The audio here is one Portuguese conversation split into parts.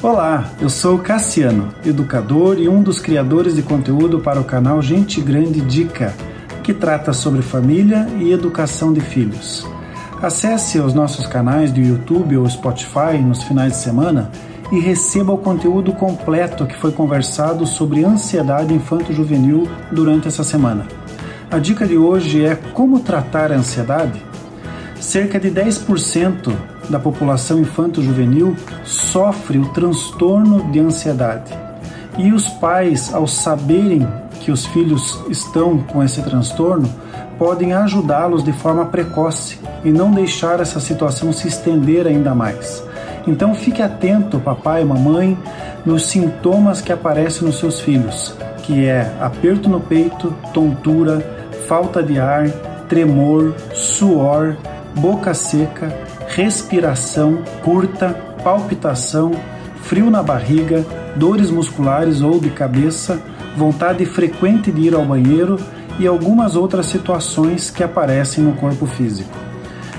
Olá, eu sou Cassiano, educador e um dos criadores de conteúdo para o canal Gente Grande Dica, que trata sobre família e educação de filhos. Acesse os nossos canais do YouTube ou Spotify nos finais de semana e receba o conteúdo completo que foi conversado sobre ansiedade infanto-juvenil durante essa semana. A dica de hoje é como tratar a ansiedade. Cerca de 10% da população infanto-juvenil sofre o transtorno de ansiedade. E os pais, ao saberem que os filhos estão com esse transtorno, podem ajudá-los de forma precoce e não deixar essa situação se estender ainda mais. Então fique atento, papai e mamãe, nos sintomas que aparecem nos seus filhos, que é aperto no peito, tontura, falta de ar, tremor, suor, boca seca, respiração curta, palpitação, frio na barriga, dores musculares ou de cabeça, vontade frequente de ir ao banheiro e algumas outras situações que aparecem no corpo físico.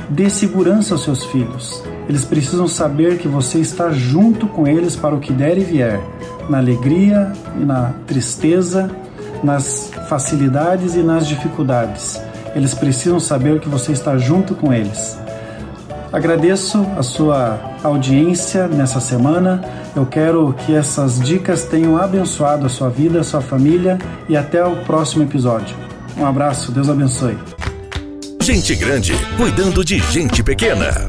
Dê segurança aos seus filhos. Eles precisam saber que você está junto com eles para o que der e vier, na alegria e na tristeza, nas facilidades e nas dificuldades. Eles precisam saber que você está junto com eles. Agradeço a sua audiência nessa semana. Eu quero que essas dicas tenham abençoado a sua vida, a sua família e até o próximo episódio. Um abraço, Deus abençoe. Gente grande cuidando de gente pequena.